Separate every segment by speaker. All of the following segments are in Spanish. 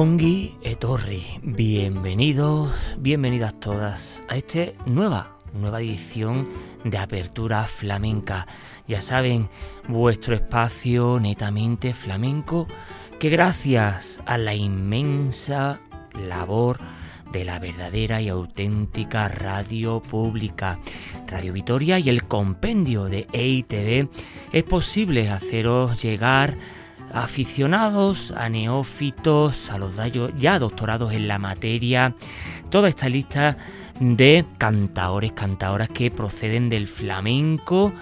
Speaker 1: Ongi Etorri, bienvenidos, bienvenidas todas a esta nueva, nueva edición de Apertura Flamenca. Ya saben, vuestro espacio netamente flamenco que gracias a la inmensa labor de la verdadera y auténtica radio pública, Radio Vitoria y el compendio de EITV, es posible haceros llegar aficionados, a neófitos, a los ya doctorados en la materia, toda esta lista de cantaores, cantaoras que proceden del flamenco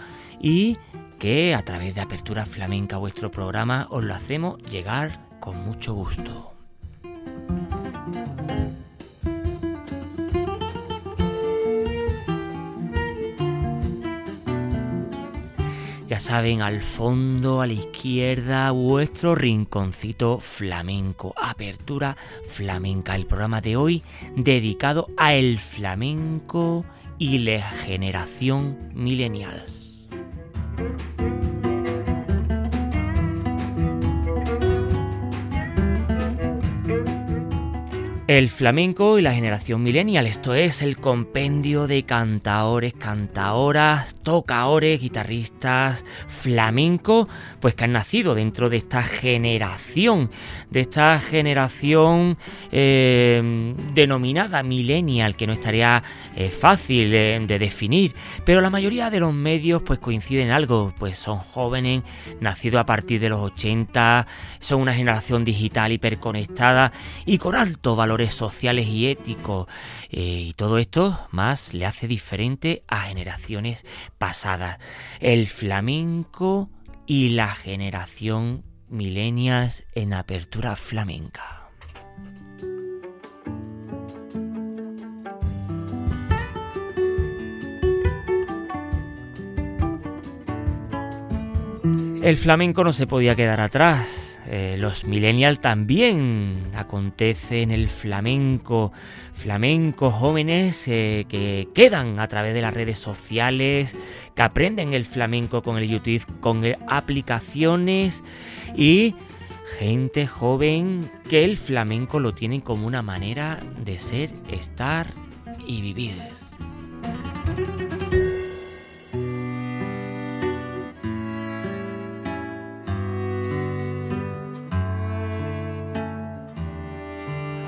Speaker 1: y que a través de Apertura Flamenca vuestro programa os lo hacemos llegar con mucho gusto. Ya saben, al fondo, a la izquierda, vuestro rinconcito flamenco. Apertura flamenca. El programa de hoy dedicado a el flamenco y la generación millennials. El flamenco y la generación millennial, esto es el compendio de cantaores, cantaoras, tocaores, guitarristas, flamenco, pues que han nacido dentro de esta generación, de esta generación eh, denominada millennial, que no estaría eh, fácil de, de definir, pero la mayoría de los medios pues coinciden en algo, pues son jóvenes, nacidos a partir de los 80, son una generación digital hiperconectada y con alto valor sociales y éticos. Eh, y todo esto más le hace diferente a generaciones pasadas. El flamenco y la generación millennials en apertura flamenca. El flamenco no se podía quedar atrás eh, los millennials también acontece en el flamenco, flamencos jóvenes eh, que quedan a través de las redes sociales, que aprenden el flamenco con el YouTube, con aplicaciones y gente joven que el flamenco lo tienen como una manera de ser, estar y vivir.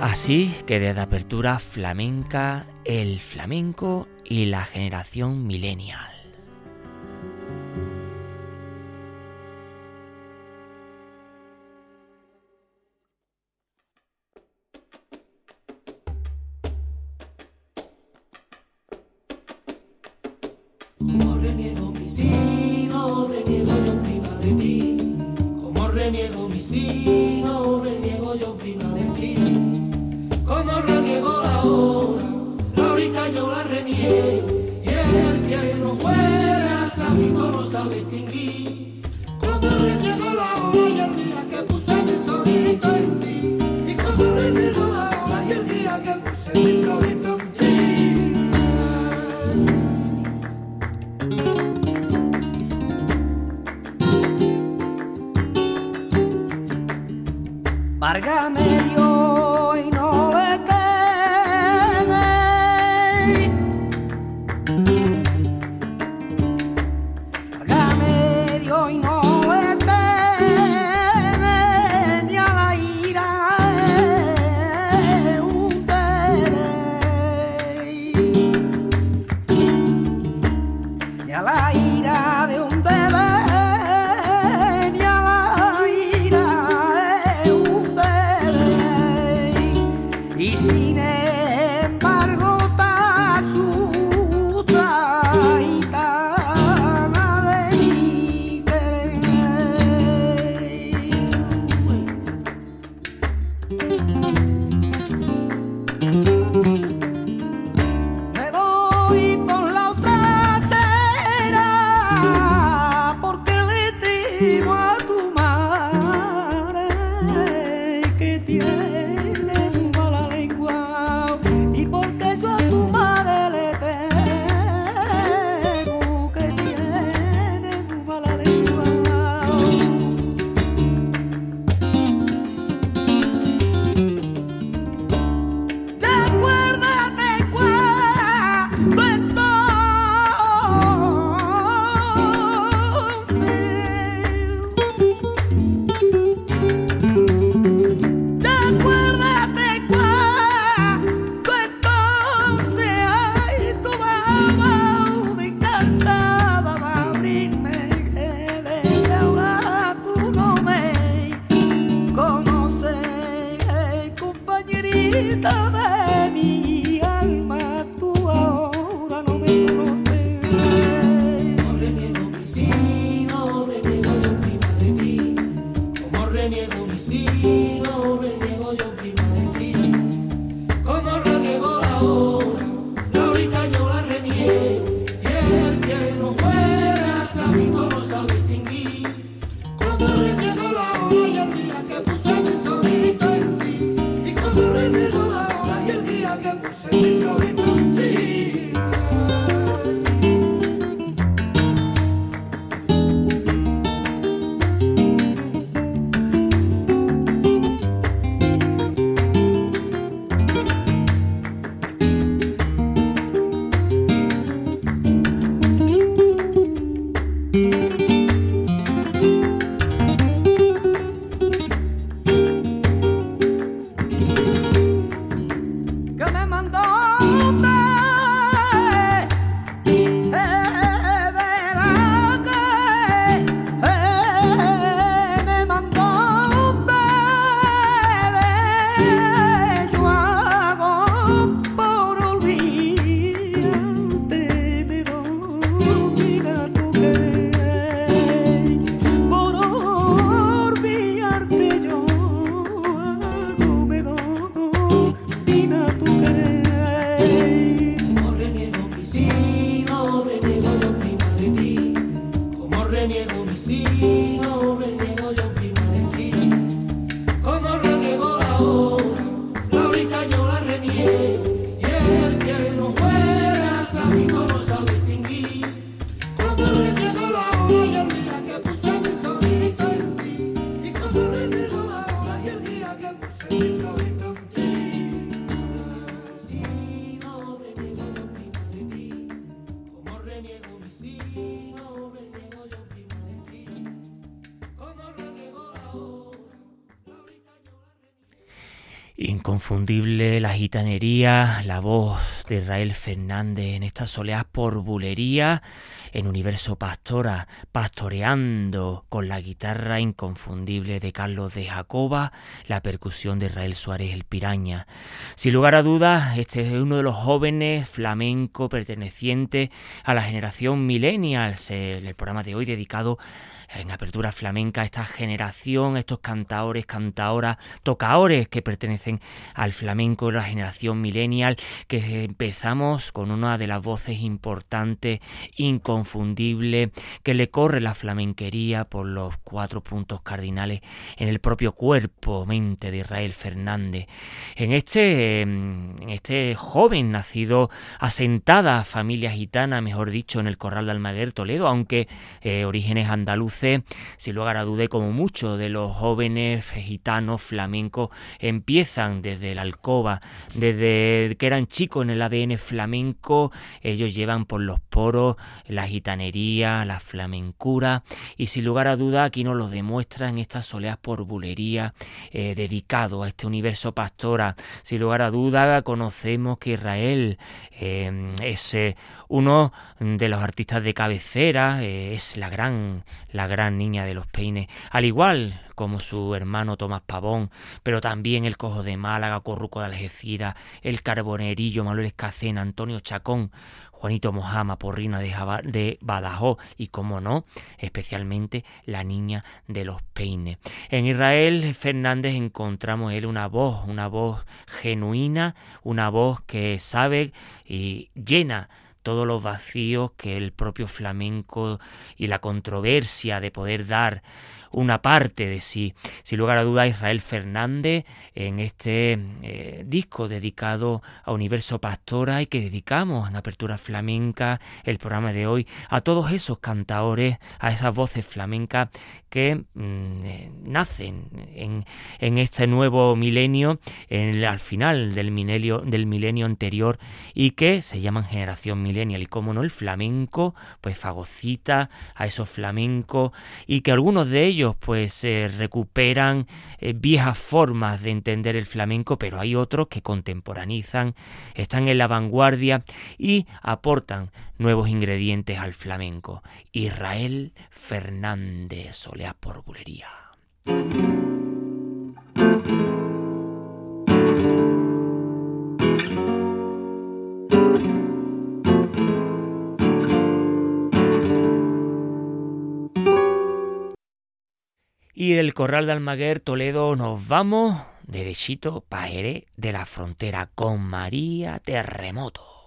Speaker 2: Así que desde apertura flamenca, el flamenco y la generación millennial.
Speaker 1: La voz de Israel Fernández en estas soleas por bulería, en Universo Pastora, pastoreando con la guitarra inconfundible de Carlos de Jacoba, la percusión de Israel Suárez el Piraña. Sin lugar a dudas, este es uno de los jóvenes flamenco pertenecientes a la generación millennials, en el programa de hoy dedicado en apertura flamenca, esta generación, estos cantaores, cantaoras, tocaores que pertenecen al flamenco, la generación millennial, que empezamos con una de las voces importantes, inconfundible, que le corre la flamenquería por los cuatro puntos cardinales en el propio cuerpo, mente de Israel Fernández. En este, en este joven nacido asentada familia gitana, mejor dicho, en el Corral de Almaguer, Toledo, aunque eh, orígenes andaluces, sin lugar a como muchos de los jóvenes gitanos flamencos empiezan desde la alcoba, desde que eran chicos en el ADN flamenco, ellos llevan por los poros la gitanería, la flamencura, y sin lugar a duda aquí nos lo demuestran estas soleas por bulería eh, dedicado a este universo pastora. Sin lugar a duda conocemos que Israel eh, es eh, uno de los artistas de cabecera, es la gran, la gran niña de los peines, al igual como su hermano Tomás Pavón, pero también el Cojo de Málaga, Corruco de Algeciras, el Carbonerillo, Manuel Escacena, Antonio Chacón, Juanito Mojama, Porrina de, de Badajoz y, como no, especialmente la niña de los peines. En Israel Fernández encontramos él una voz, una voz genuina, una voz que sabe y llena todos los vacíos que el propio flamenco y la controversia de poder dar una parte de sí. Sin lugar a duda, Israel Fernández en este eh, disco dedicado a Universo Pastora y que dedicamos en Apertura Flamenca el programa de hoy a todos esos cantadores, a esas voces flamencas que mm, eh, nacen en, este nuevo milenio, en, al final del milenio, anterior y que se llaman generación millennial y como no el flamenco pues fagocita a esos flamencos y que algunos de ellos pues eh, recuperan eh, viejas formas de entender el flamenco, pero hay otros que contemporanizan, están en la vanguardia y aportan nuevos ingredientes al flamenco. Israel Fernández, Solea por Bulería. Y del Corral de Almaguer, Toledo, nos vamos derechito para de la frontera con María Terremoto.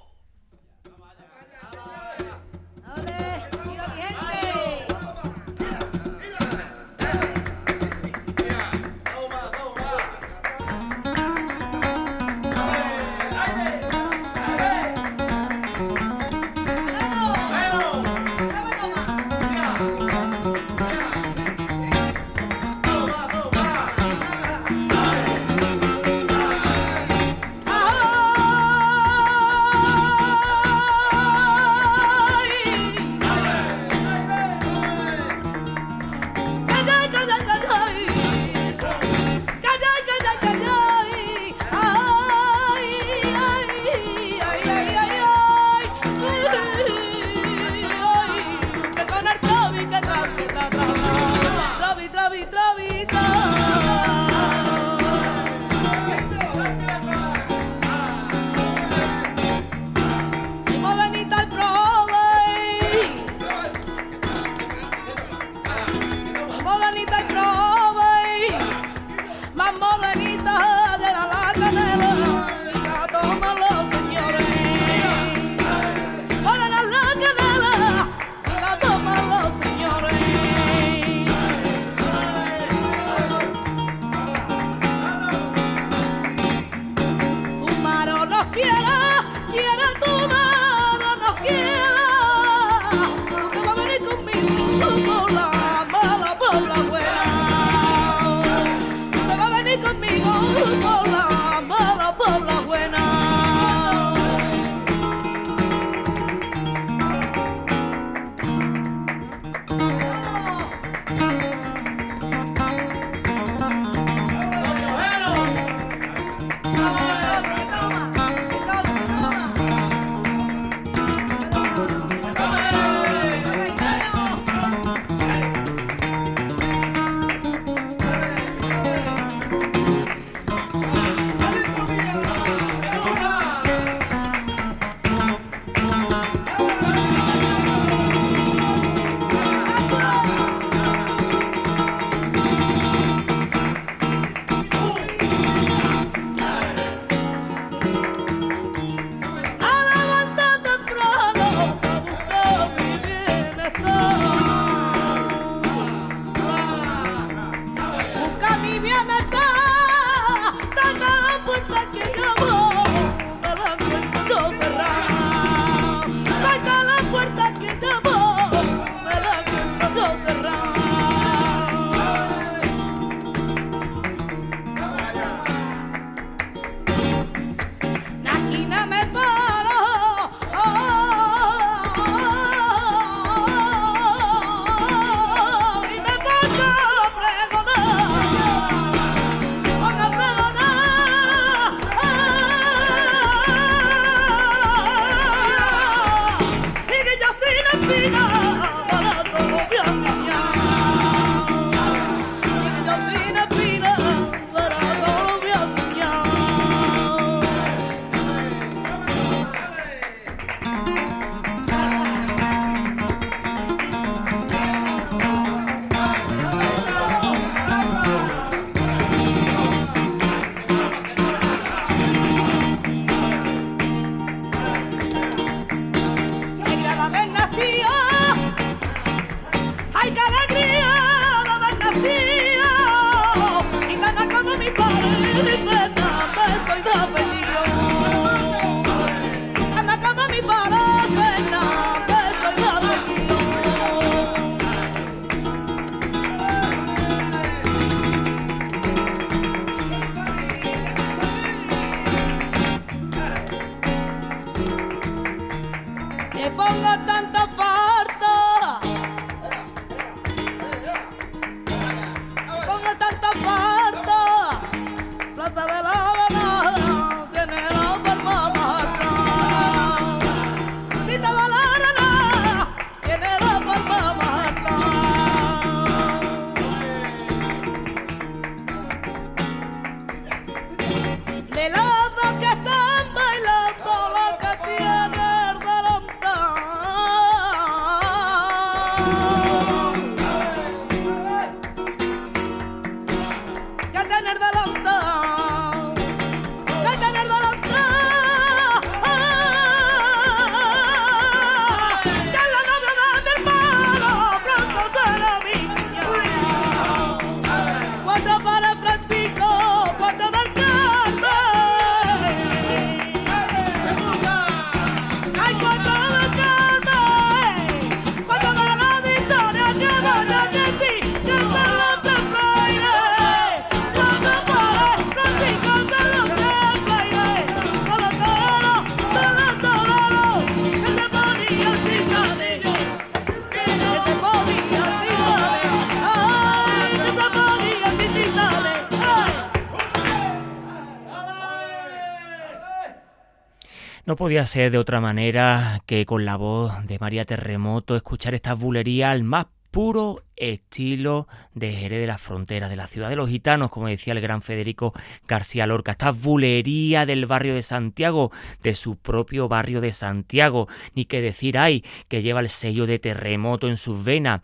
Speaker 1: No podía ser de otra manera que con la voz de María Terremoto escuchar esta bulería al más puro estilo de Jerez de la Frontera, de la ciudad de los gitanos, como decía el gran Federico García Lorca, esta bulería del barrio de Santiago, de su propio barrio de Santiago, ni que decir hay que lleva el sello de terremoto en sus venas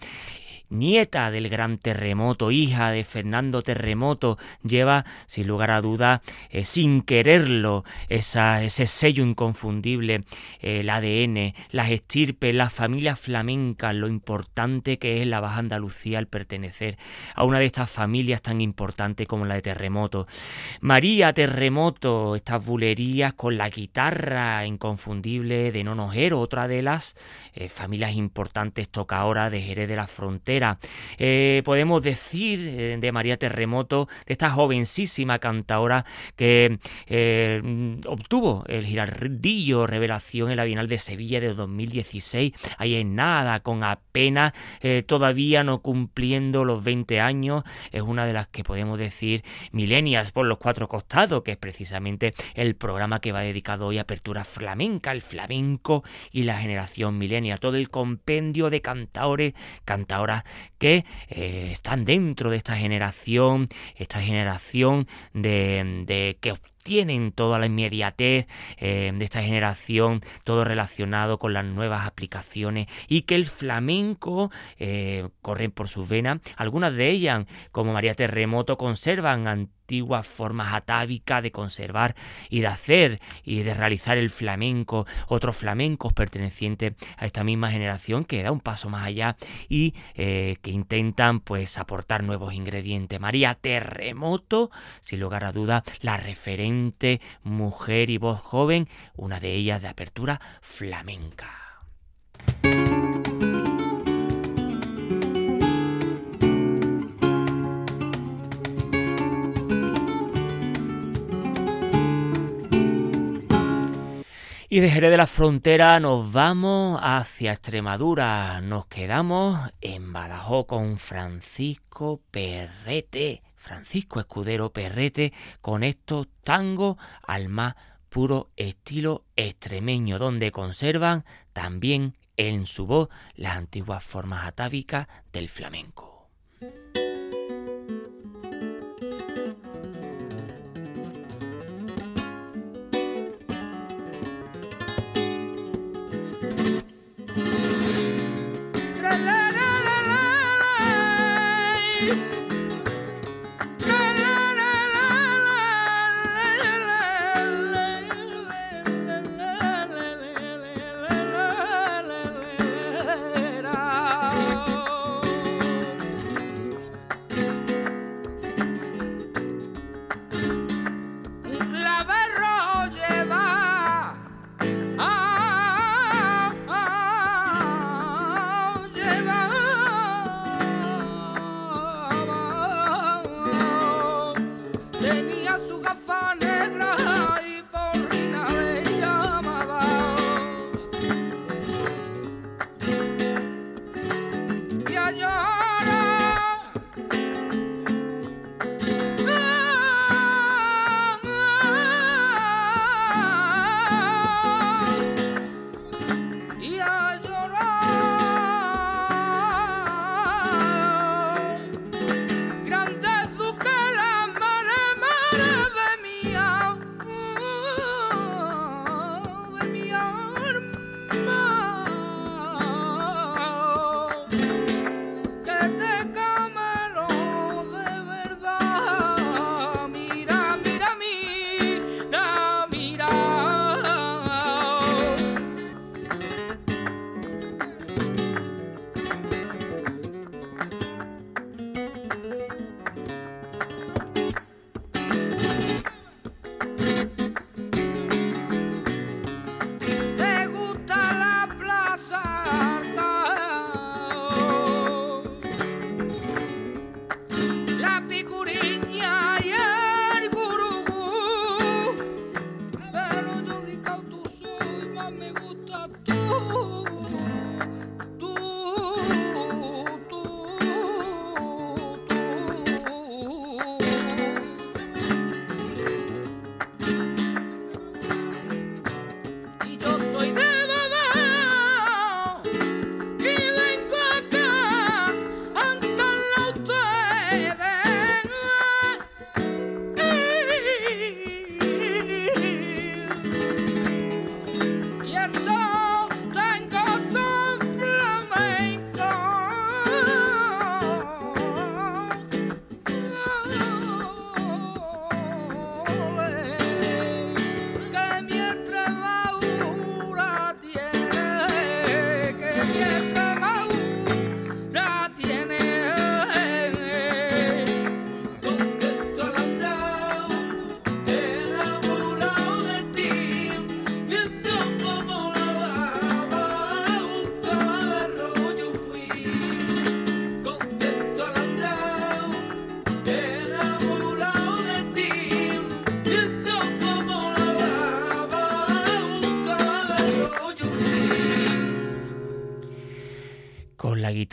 Speaker 1: nieta del gran terremoto, hija de Fernando Terremoto, lleva, sin lugar a duda, eh, sin quererlo, ese sello inconfundible, eh, el ADN, las estirpes, las familias flamencas, lo importante que es la Baja Andalucía al pertenecer a una de estas familias tan importantes como la de Terremoto. María Terremoto, estas bulerías con la guitarra inconfundible de Nonojero, otra de las eh, familias importantes toca ahora de Jerez de la Frontera, eh, podemos decir eh, de María Terremoto, de esta jovencísima cantaora que eh, obtuvo el girardillo revelación en la Bienal de Sevilla de 2016, ahí en nada, con apenas todavía no cumpliendo los 20 años, es una de las que podemos decir milenias por los cuatro costados, que es precisamente el programa que va dedicado hoy a Apertura Flamenca, el flamenco y la generación milenia, todo el compendio de cantaores, cantaoras que eh, están dentro de esta generación, esta generación de, de que tienen toda la inmediatez eh, de esta generación, todo relacionado con las nuevas aplicaciones y que el flamenco eh, corren por sus venas. Algunas de ellas, como María Terremoto, conservan antiguas formas atávicas de conservar y de hacer y de realizar el flamenco, otros flamencos pertenecientes a esta misma generación que da un paso más allá y eh, que intentan pues aportar nuevos ingredientes. María Terremoto, sin lugar a duda, la mujer y voz joven, una de ellas de apertura flamenca. Y de Jerez de la Frontera nos vamos hacia Extremadura. Nos quedamos en Badajoz con Francisco Perrete. Francisco Escudero Perrete con estos tangos al más puro estilo extremeño, donde conservan también en su voz las antiguas formas atávicas del flamenco.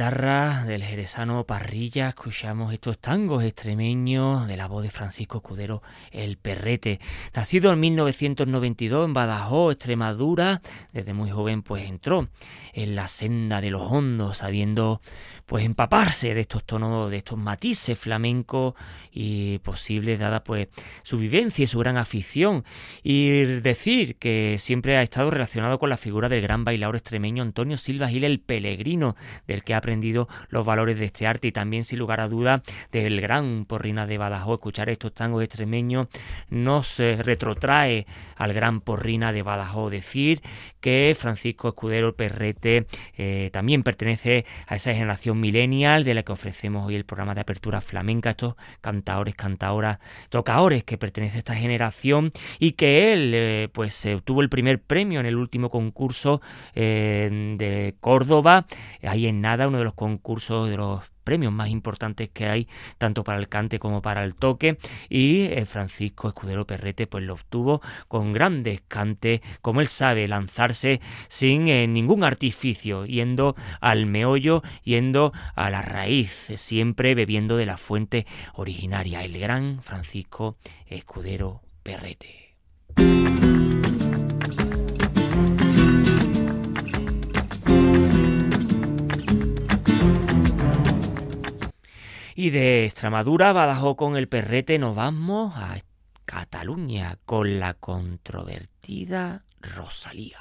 Speaker 1: Guitarra del jerezano Parrilla escuchamos estos tangos extremeños de la voz de Francisco Escudero El Perrete. Nacido en 1992 en Badajoz, Extremadura, desde muy joven pues entró en la senda de los hondos, sabiendo pues empaparse de estos tonos, de estos matices flamencos y posibles dada pues su vivencia y su gran afición. Y decir que siempre ha estado relacionado con la figura del gran bailador extremeño Antonio Silva Gil el Pelegrino, del que ha aprendido los valores de este arte y también sin lugar a duda del gran Porrina de Badajoz. Escuchar estos tangos extremeños nos retrotrae al gran Porrina de Badajoz. Decir que Francisco Escudero Perrete eh, también pertenece a esa generación millennial de la que ofrecemos hoy el programa de apertura flamenca, estos cantadores, cantadoras, tocadores que pertenece a esta generación y que él eh, pues obtuvo el primer premio en el último concurso eh, de Córdoba, ahí en nada, uno de los concursos de los premios más importantes que hay, tanto para el cante como para el toque, y eh, Francisco Escudero Perrete pues lo obtuvo con grandes cantes, como él sabe, lanzarse sin eh, ningún artificio, yendo al meollo, yendo a la raíz, siempre bebiendo de la fuente originaria, el gran Francisco Escudero Perrete. Y de Extremadura, Badajoz con el perrete, nos vamos a Cataluña con la controvertida Rosalía.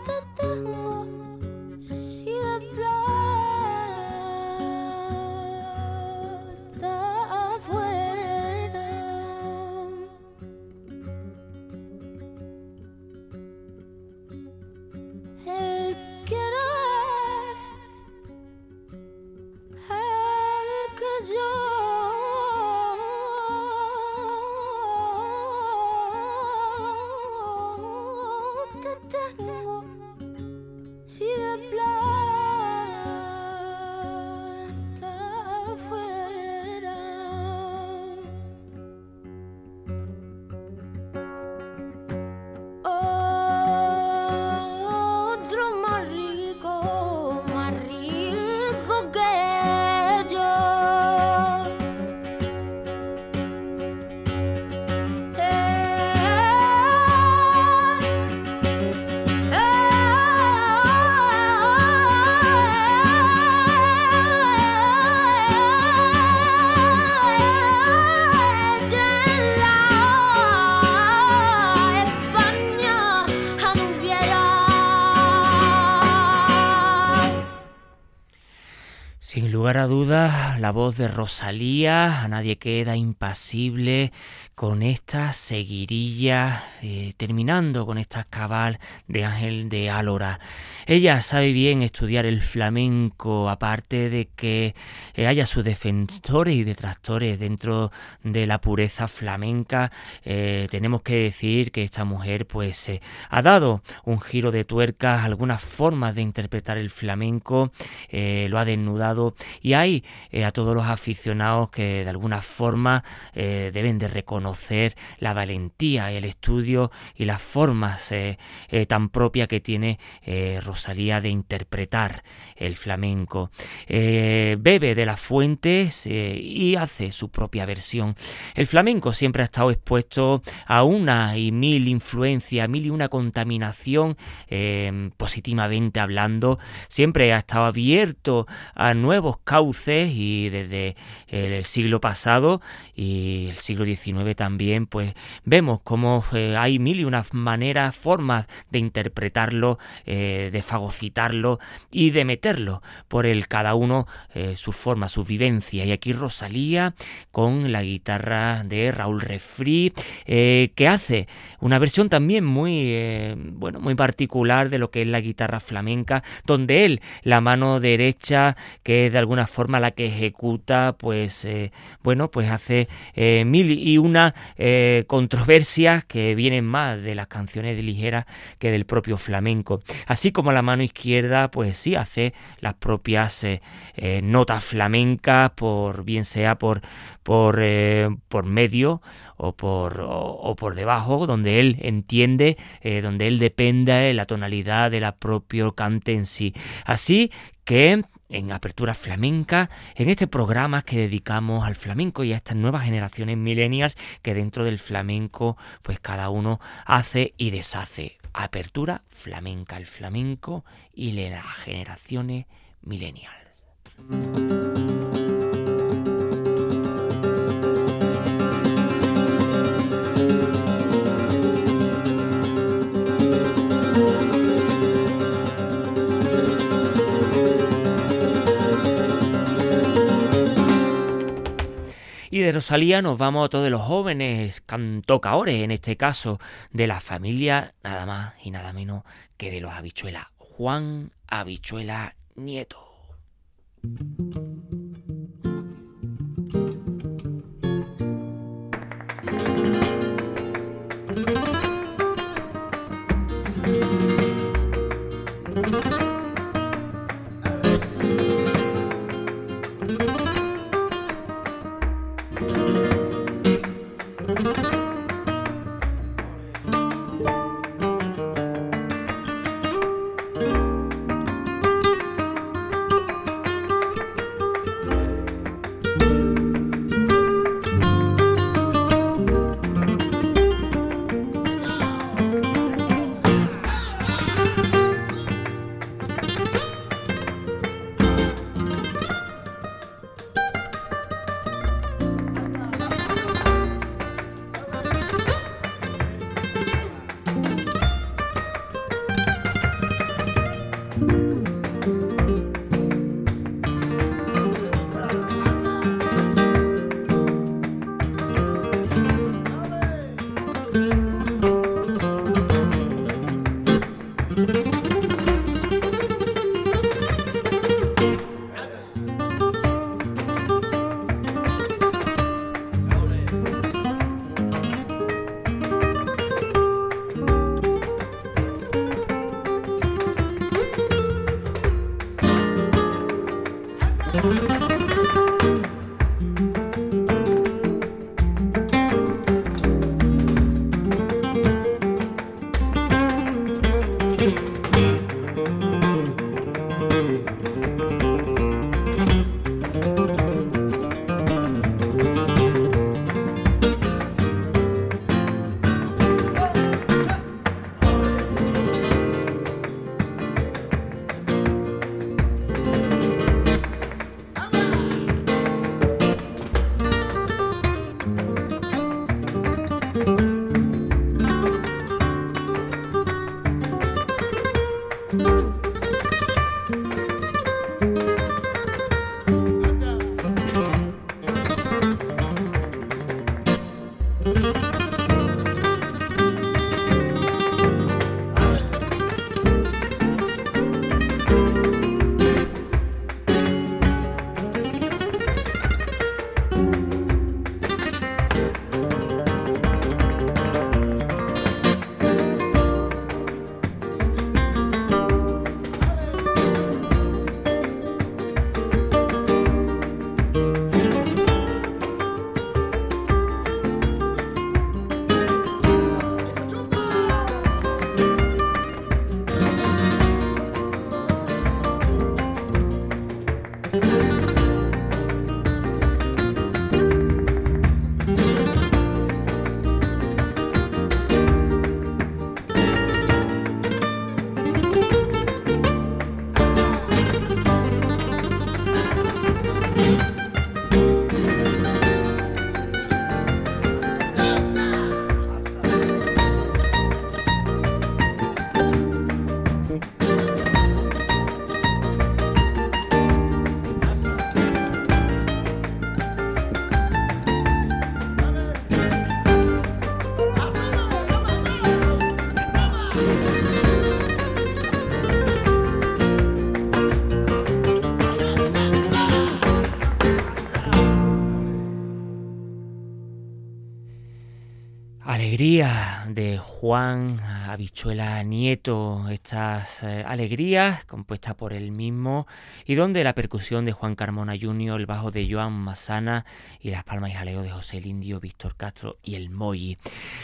Speaker 1: Lugar la voz de Rosalía, a nadie queda impasible. Con esta seguirilla, eh, terminando con esta cabal de Ángel de Álora. Ella sabe bien estudiar el flamenco, aparte de que eh, haya sus defensores y detractores dentro de la pureza flamenca. Eh, tenemos que decir que esta mujer pues ha dado un giro de tuerca, algunas formas de interpretar el flamenco, lo ha desnudado y hay a todos los aficionados que de alguna forma deben de reconocer la valentía, el estudio y las formas tan propias que tiene Rosalía de interpretar el flamenco. Eh, bebe de las fuentes eh, y hace su propia versión. El flamenco siempre ha estado expuesto a una y mil influencias, mil y una contaminación, eh, positivamente hablando. Siempre ha estado abierto a nuevos cauces y desde el siglo pasado y el siglo XIX también, pues vemos cómo hay mil y unas maneras, formas de interpretarlo de fagocitarlo y de meterlo por el cada uno eh, su forma, su vivencia. Y aquí Rosalía con la guitarra de Raúl Refri, eh, que hace una versión también muy, eh, bueno, muy particular de lo que es la guitarra flamenca, donde él, la mano derecha, que es de alguna forma la que ejecuta, pues, bueno, pues hace mil y una controversias que vienen más de las canciones de ligera que del propio flamenco. Así como la mano izquierda, pues sí, hace las propias eh, eh, notas flamencas, por bien sea por, por, eh, por medio o por, o, por debajo, donde él entiende, donde él dependa de la tonalidad de la propio cante en sí. Así que en Apertura Flamenca, en este programa que dedicamos al flamenco y a estas nuevas generaciones millennials que dentro del flamenco pues cada uno hace y deshace. Apertura Flamenca, el flamenco y las generaciones millennials. De Rosalía nos vamos a todos los jóvenes cantocaores, en este caso, de la familia nada más y nada menos que de los habichuelas. Juan Habichuela Nieto. Alegría de Juan Habichuela Nieto, estas eh, alegrías compuestas por él mismo y donde la percusión de Juan Carmona Jr., el bajo de Joan Masana y las palmas y jaleo de José Lindio, Víctor Castro y el Moyi.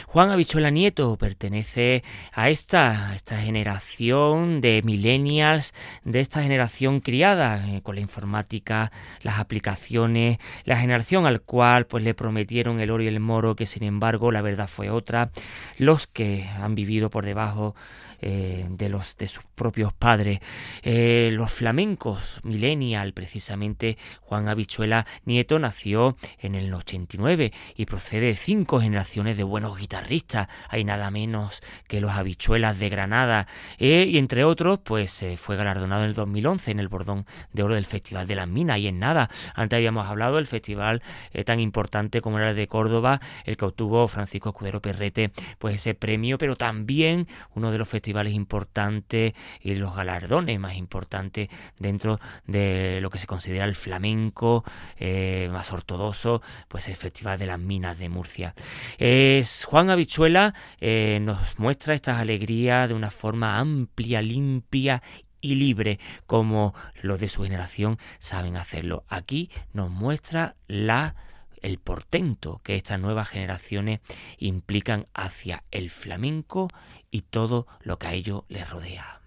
Speaker 1: Juan Habichuela Nieto pertenece a esta, esta generación de millennials, de esta generación criada eh, con la informática, las aplicaciones, la generación al cual pues le prometieron el oro y el moro que sin embargo la verdad fue otra, los que han vivido por debajo eh, de los de sus propios padres. Eh, los flamencos, millennial, precisamente Juan Habichuela Nieto nació en el 89 y procede de cinco generaciones de buenos guitarristas. Hay nada menos que los Habichuelas de Granada eh, y entre otros, pues fue galardonado en el 2011 en el Bordón de Oro del Festival de las Minas y en nada. Antes habíamos hablado del festival tan importante como era el de Córdoba, el que obtuvo Francisco Escudero Perrete, pues ese premio, pero también uno de los festivales importantes y los galardones más importantes dentro de lo que se considera el flamenco eh, más ortodoxo, pues el Festival de las Minas de Murcia. Es Juan Habichuela eh, nos muestra estas alegrías de una forma amplia, limpia y libre como los de su generación saben hacerlo. Aquí nos muestra la el portento que estas nuevas generaciones implican hacia el flamenco y todo lo que a ello le rodea.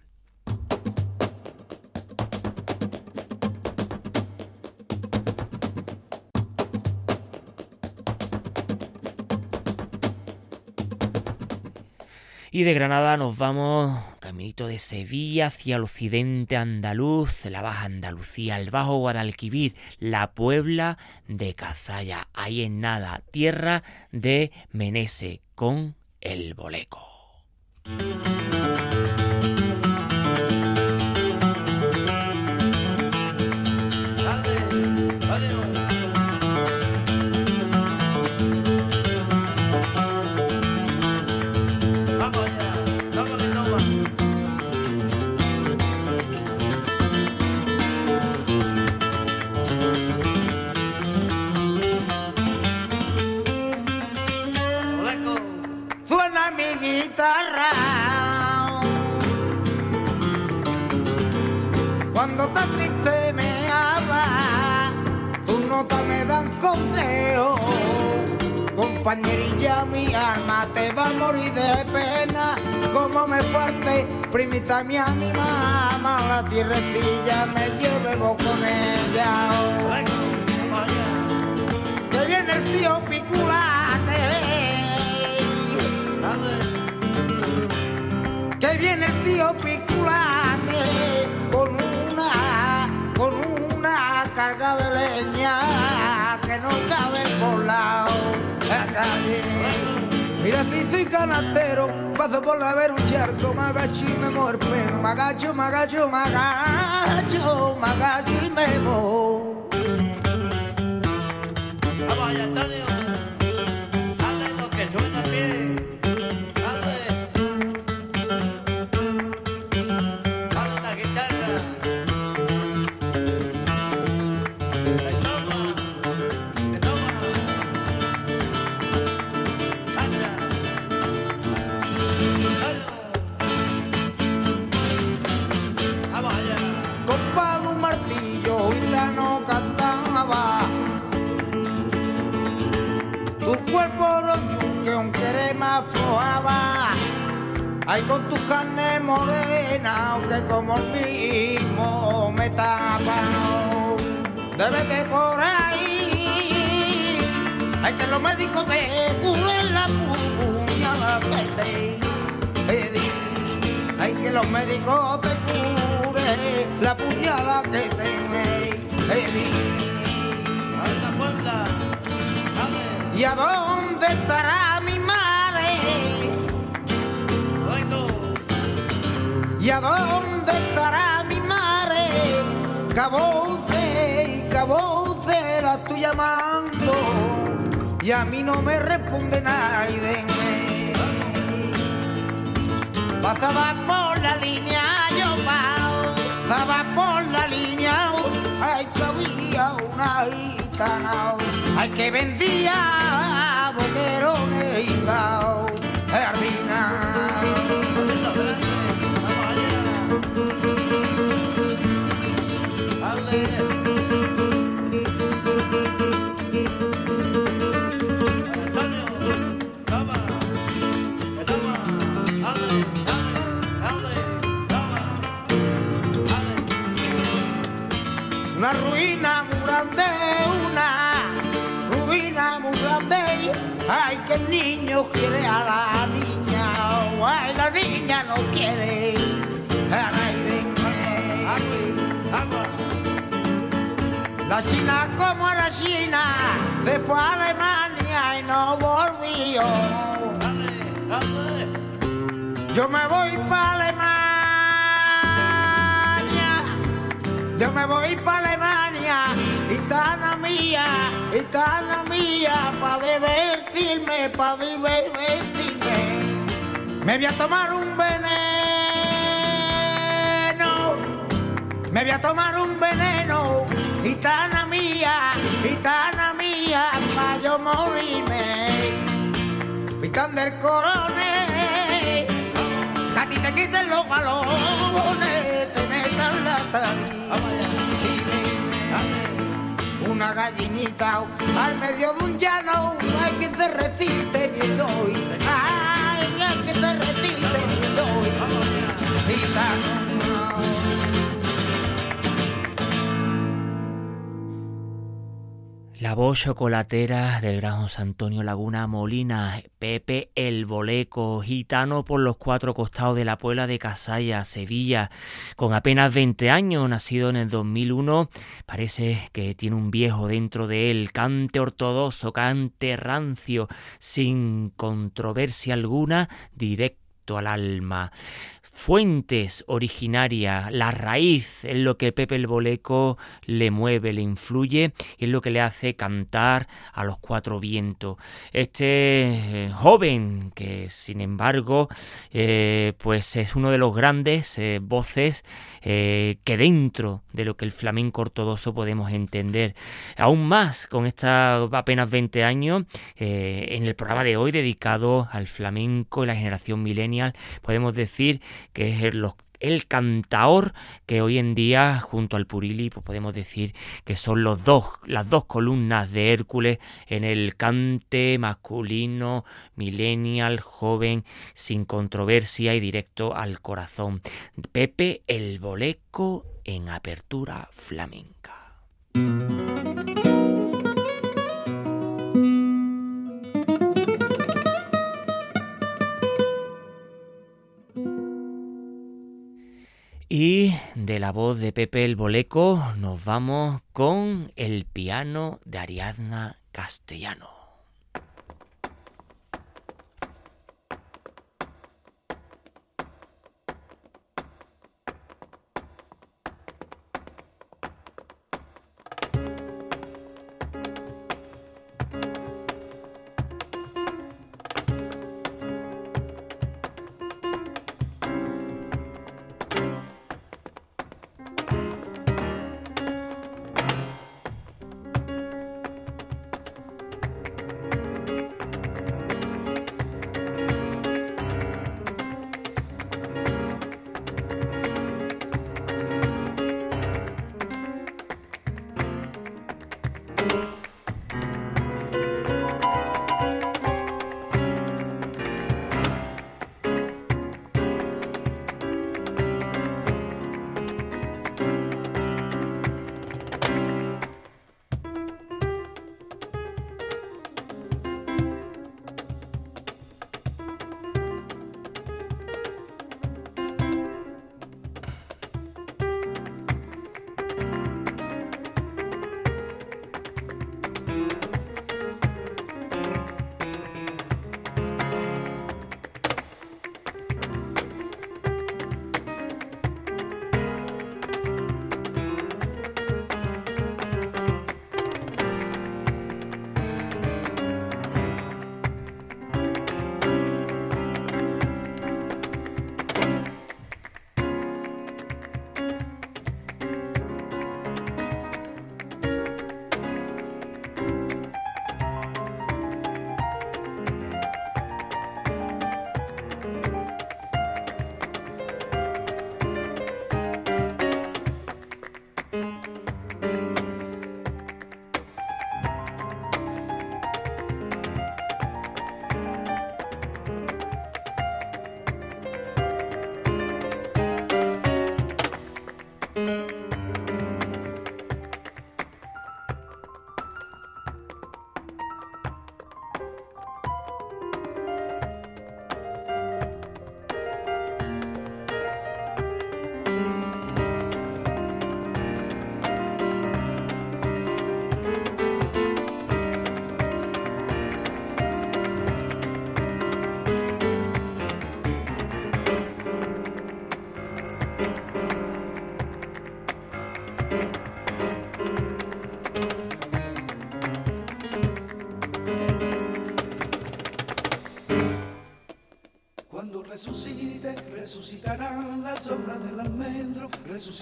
Speaker 1: Y de Granada nos vamos caminito de Sevilla hacia el occidente andaluz, la Baja Andalucía, el Bajo Guadalquivir, la Puebla de Cazalla, ahí en nada, tierra de Menese con el Boleco.
Speaker 3: Compañerilla, mi alma te va a morir de pena. Como me fuerte, primita a mi mamá, la tierrecilla me llevo con ella. Que viene el tío Piculate. Que viene el tío Piculate con una carga de leña que no cabe por lado calle. Mira, soy canastero, paso por la ver un charco, me agacho y me pelo, me agacho, me agacho, me agacho, me agacho y me muevo. Vamos allá, Antonio. Ay, con tu carne morena, aunque como el mismo me tapa. Débete por ahí. Ay, que los médicos te curen la puñalada que te di. Ay, que los médicos te curen la puñalada que te di. ¿Y a dónde estará ¿Y a dónde estará mi madre? Cabouce y cabouce la estoy llamando y a mí no me responde nadie. Pasaba por la línea yo pasaba por la línea, ay que había una gitana, ay que vendía quiere a la niña, ay, la niña no quiere a La China como la China se fue a Alemania y no volvió. Yo me voy para Alemania, yo me voy para Alemania, gitana mía, gitana mía, para divertirme, para divertirme. Me voy a tomar un veneno, me voy a tomar un veneno, gitana mía, gitana mía, para yo morirme. Pitán del corone, que a ti te quiten los balones, te metan la tarima una gallinita al medio de un llano, hay que te bien hoy, ay, hay que te recite bien hoy,
Speaker 1: La voz chocolatera del gran José Antonio Laguna Molina, Pepe el Boleco, gitano por los cuatro costados de la Puebla de Casalla, Sevilla, con apenas 20 años, nacido en el 2001, parece que tiene un viejo dentro de él, cante ortodoxo, cante rancio, sin controversia alguna, directo al alma fuentes originarias, la raíz es lo que Pepe el Boleco le mueve, le influye y es lo que le hace cantar a los cuatro vientos. Este eh, joven que sin embargo eh, pues es uno de los grandes eh, voces que dentro de lo que el flamenco ortodoxo podemos entender. Aún más con esta apenas 20 años en el programa de hoy dedicado al flamenco y la generación millennial podemos decir que es el, cantaor que hoy en día junto al Purili pues podemos decir que son los dos las dos columnas de Hércules en el cante masculino millennial joven sin controversia y directo al corazón. Pepe el Boleco en apertura flamenca de la voz de Pepe el Boleco nos vamos con el piano de Ariadna Castellano.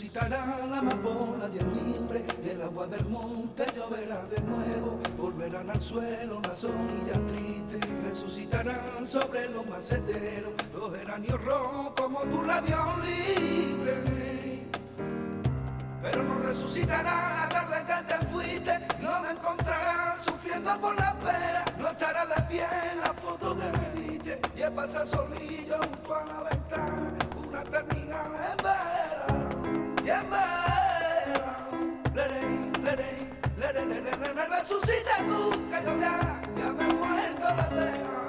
Speaker 2: Resucitará la amapola y el mimbre, el agua del monte lloverá de nuevo, volverán al suelo las orillas tristes, resucitarán sobre los maceteros, los geranios rojos como tu labios libre. Pero no resucitará la tarde que te fuiste, no me encontrarás sufriendo por la espera, no estará de pie en la foto que me diste, y pasa solillo junto a la ventana, una eternidad en vera, resucita tú, que yo ya, ya me muerto.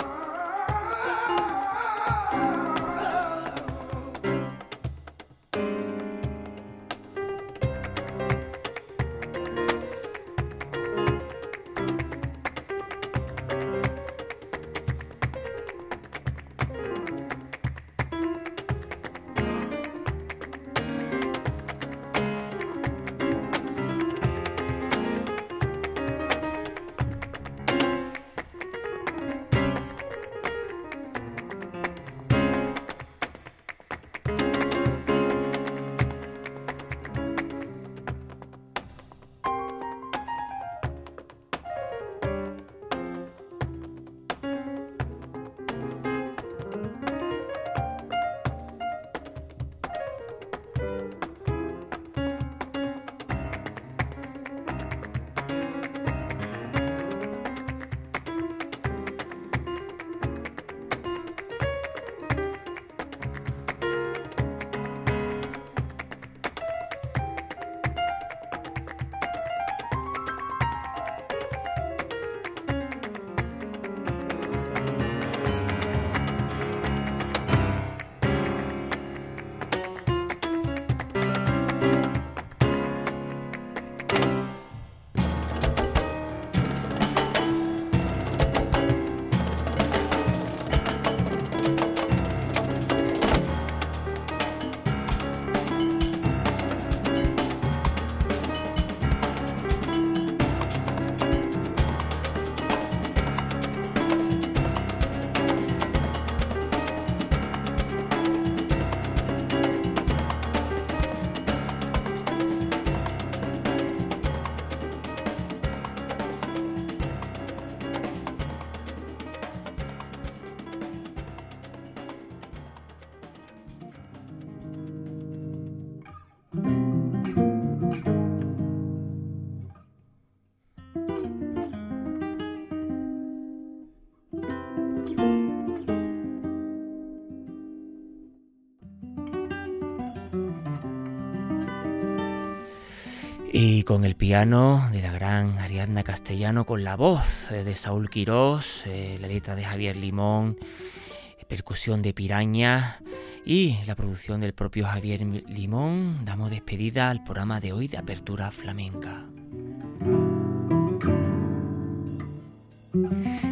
Speaker 1: Y con el piano de la gran Ariadna Castellano, con la voz eh, de Saúl Quirós, eh, la letra de Javier Limón, percusión de Piraña y la producción del propio Javier Limón, damos despedida al programa de hoy de Apertura Flamenca.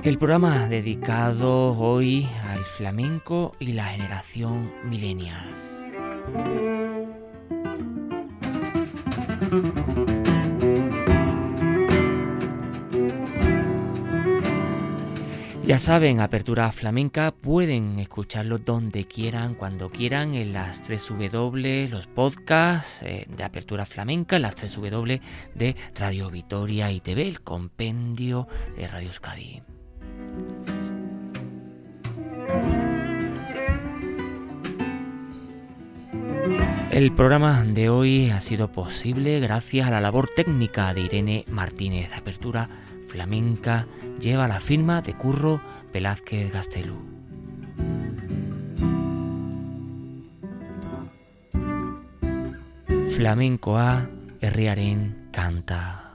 Speaker 1: El programa dedicado hoy al flamenco y la generación millennials. Ya saben, Apertura Flamenca pueden escucharlo donde quieran, cuando quieran, en las 3 W, los podcasts eh, de Apertura Flamenca, en las 3 W de Radio Vitoria y TV, el compendio de Radio Euskadi. El programa de hoy ha sido posible gracias a la labor técnica de Irene Martínez. Apertura flamenca lleva la firma de Curro Velázquez Gastelú. Flamenco A, herriaren canta.